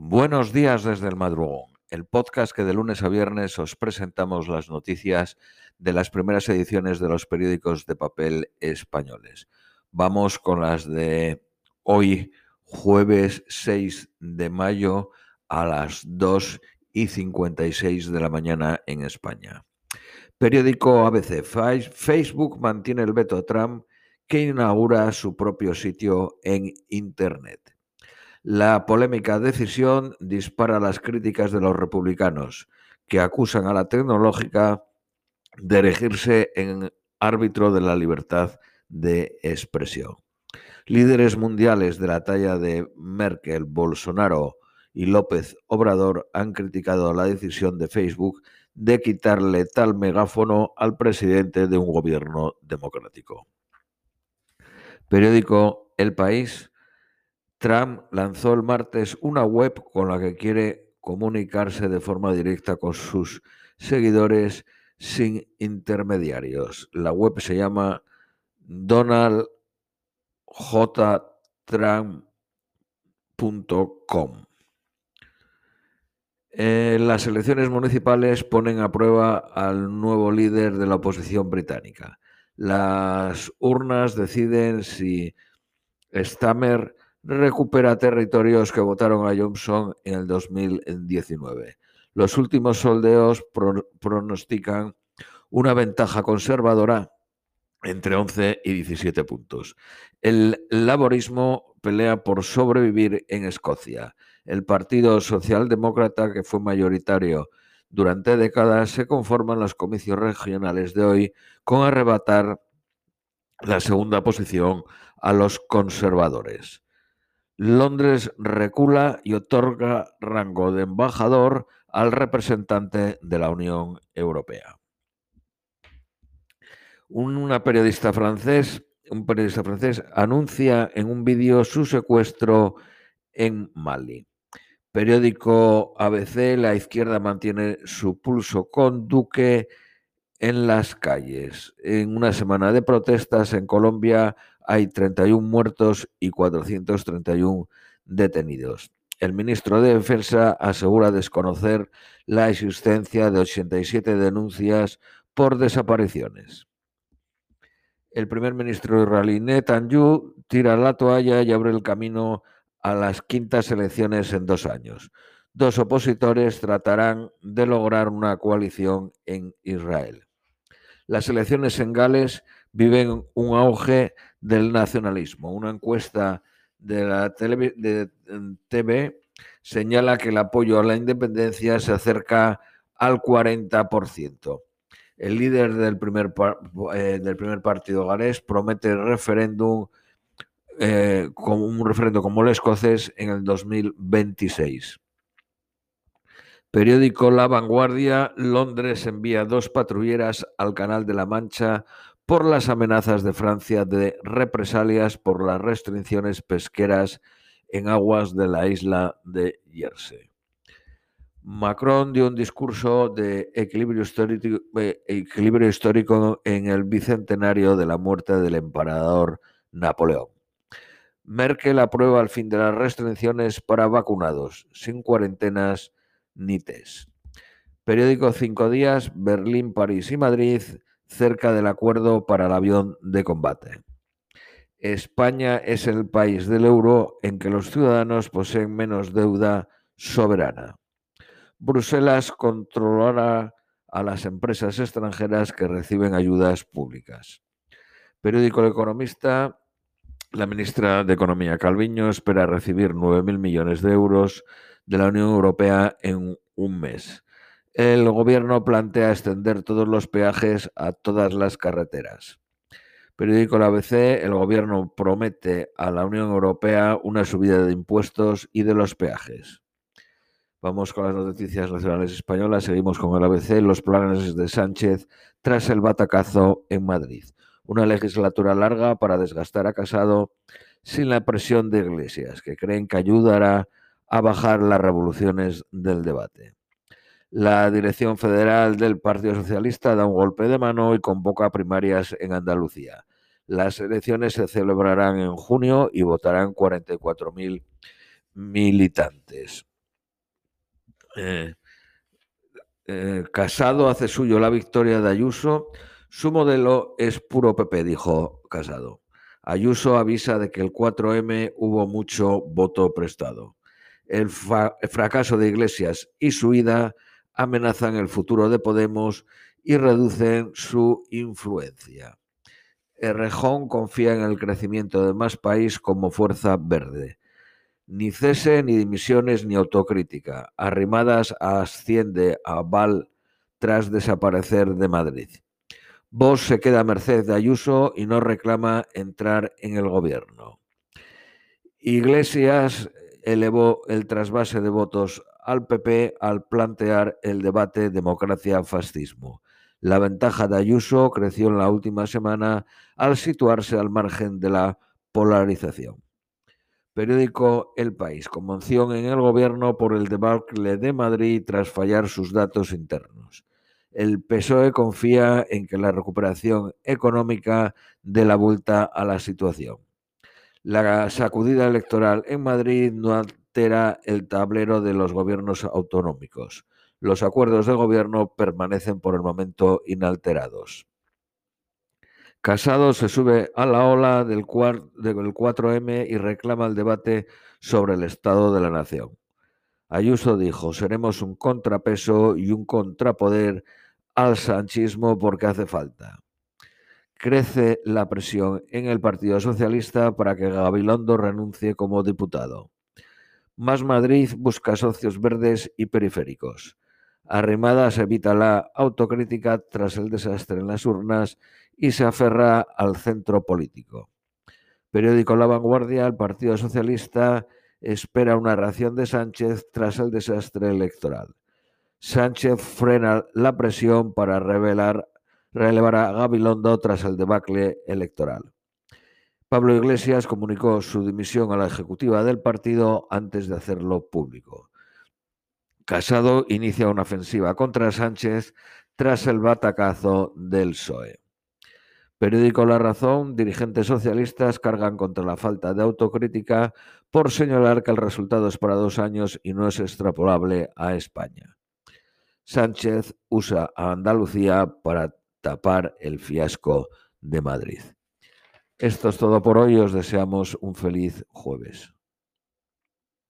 Buenos días desde el madrugón, el podcast que de lunes a viernes os presentamos las noticias de las primeras ediciones de los periódicos de papel españoles. Vamos con las de hoy, jueves 6 de mayo a las 2 y 56 de la mañana en España. Periódico ABC. Facebook mantiene el veto a Trump que inaugura su propio sitio en Internet. La polémica decisión dispara las críticas de los republicanos, que acusan a la tecnológica de erigirse en árbitro de la libertad de expresión. Líderes mundiales de la talla de Merkel, Bolsonaro y López Obrador han criticado la decisión de Facebook de quitarle tal megáfono al presidente de un gobierno democrático. Periódico El País. Trump lanzó el martes una web con la que quiere comunicarse de forma directa con sus seguidores sin intermediarios. La web se llama donaldjtrump.com. Eh, las elecciones municipales ponen a prueba al nuevo líder de la oposición británica. Las urnas deciden si Stammer recupera territorios que votaron a Johnson en el 2019. Los últimos soldeos pronostican una ventaja conservadora entre 11 y 17 puntos. El laborismo pelea por sobrevivir en Escocia. El Partido Socialdemócrata, que fue mayoritario durante décadas, se conforma en los comicios regionales de hoy con arrebatar la segunda posición a los conservadores. Londres recula y otorga rango de embajador al representante de la Unión Europea. Periodista francés, un periodista francés anuncia en un vídeo su secuestro en Mali. Periódico ABC, la izquierda mantiene su pulso con Duque en las calles. En una semana de protestas en Colombia hay 31 muertos y 431 detenidos. El ministro de Defensa asegura desconocer la existencia de 87 denuncias por desapariciones. El primer ministro israelí Netanyahu tira la toalla y abre el camino a las quintas elecciones en dos años. Dos opositores tratarán de lograr una coalición en Israel. Las elecciones en Gales viven un auge del nacionalismo. Una encuesta de la TV señala que el apoyo a la independencia se acerca al 40% el líder del primer, eh, del primer partido galés promete referéndum eh, como un referéndum como el escocés en el 2026. Periódico La Vanguardia, Londres envía dos patrulleras al Canal de la Mancha por las amenazas de Francia de represalias por las restricciones pesqueras en aguas de la isla de Jersey. Macron dio un discurso de equilibrio histórico, eh, equilibrio histórico en el bicentenario de la muerte del emperador Napoleón. Merkel aprueba el fin de las restricciones para vacunados, sin cuarentenas ni test. Periódico Cinco Días, Berlín, París y Madrid, cerca del acuerdo para el avión de combate. España es el país del euro en que los ciudadanos poseen menos deuda soberana. Bruselas controlará a las empresas extranjeras que reciben ayudas públicas. Periódico El Economista, la ministra de Economía Calviño espera recibir 9.000 millones de euros de la Unión Europea en un mes. El gobierno plantea extender todos los peajes a todas las carreteras. Periódico La ABC, el gobierno promete a la Unión Europea una subida de impuestos y de los peajes. Vamos con las noticias nacionales españolas. Seguimos con el ABC, los planes de Sánchez tras el batacazo en Madrid. Una legislatura larga para desgastar a Casado sin la presión de Iglesias, que creen que ayudará a bajar las revoluciones del debate. La dirección federal del Partido Socialista da un golpe de mano y convoca primarias en Andalucía. Las elecciones se celebrarán en junio y votarán 44.000 militantes. Eh, eh, Casado hace suyo la victoria de Ayuso. Su modelo es puro PP, dijo Casado. Ayuso avisa de que el 4M hubo mucho voto prestado. El, fracaso de Iglesias y su ida amenazan el futuro de Podemos y reducen su influencia. Errejón confía en el crecimiento de más país como fuerza verde. Ni cese, ni dimisiones, ni autocrítica. Arrimadas asciende a Val tras desaparecer de Madrid. Vos se queda a merced de Ayuso y no reclama entrar en el gobierno. Iglesias elevó el trasvase de votos al PP al plantear el debate democracia-fascismo. La ventaja de Ayuso creció en la última semana al situarse al margen de la polarización. Periódico El País. Conmoción en el gobierno por el debacle de Madrid tras fallar sus datos internos. El PSOE confía en que la recuperación económica dé la vuelta a la situación. La sacudida electoral en Madrid no el tablero de los gobiernos autonómicos. Los acuerdos de gobierno permanecen por el momento inalterados. Casado se sube a la ola del, 4M y reclama el debate sobre el estado de la nación. Ayuso dijo, seremos un contrapeso y un contrapoder al sanchismo porque hace falta crece la presión en el Partido Socialista para que Gabilondo renuncie como diputado. Más Madrid busca socios verdes y periféricos. Arrimadas evita la autocrítica tras el desastre en las urnas y se aferra al centro político. Periódico La Vanguardia, el Partido Socialista espera una reacción de Sánchez tras el desastre electoral. Sánchez frena la presión para relevará a Gabilondo tras el debacle electoral. Pablo Iglesias comunicó su dimisión a la ejecutiva del partido antes de hacerlo público. Casado inicia una ofensiva contra Sánchez tras el batacazo del PSOE. Periódico La Razón, dirigentes socialistas cargan contra la falta de autocrítica por señalar que el resultado es para dos años y no es extrapolable a España. Sánchez usa a Andalucía para tapar el fiasco de Madrid. Esto es todo por hoy. Os deseamos un feliz jueves.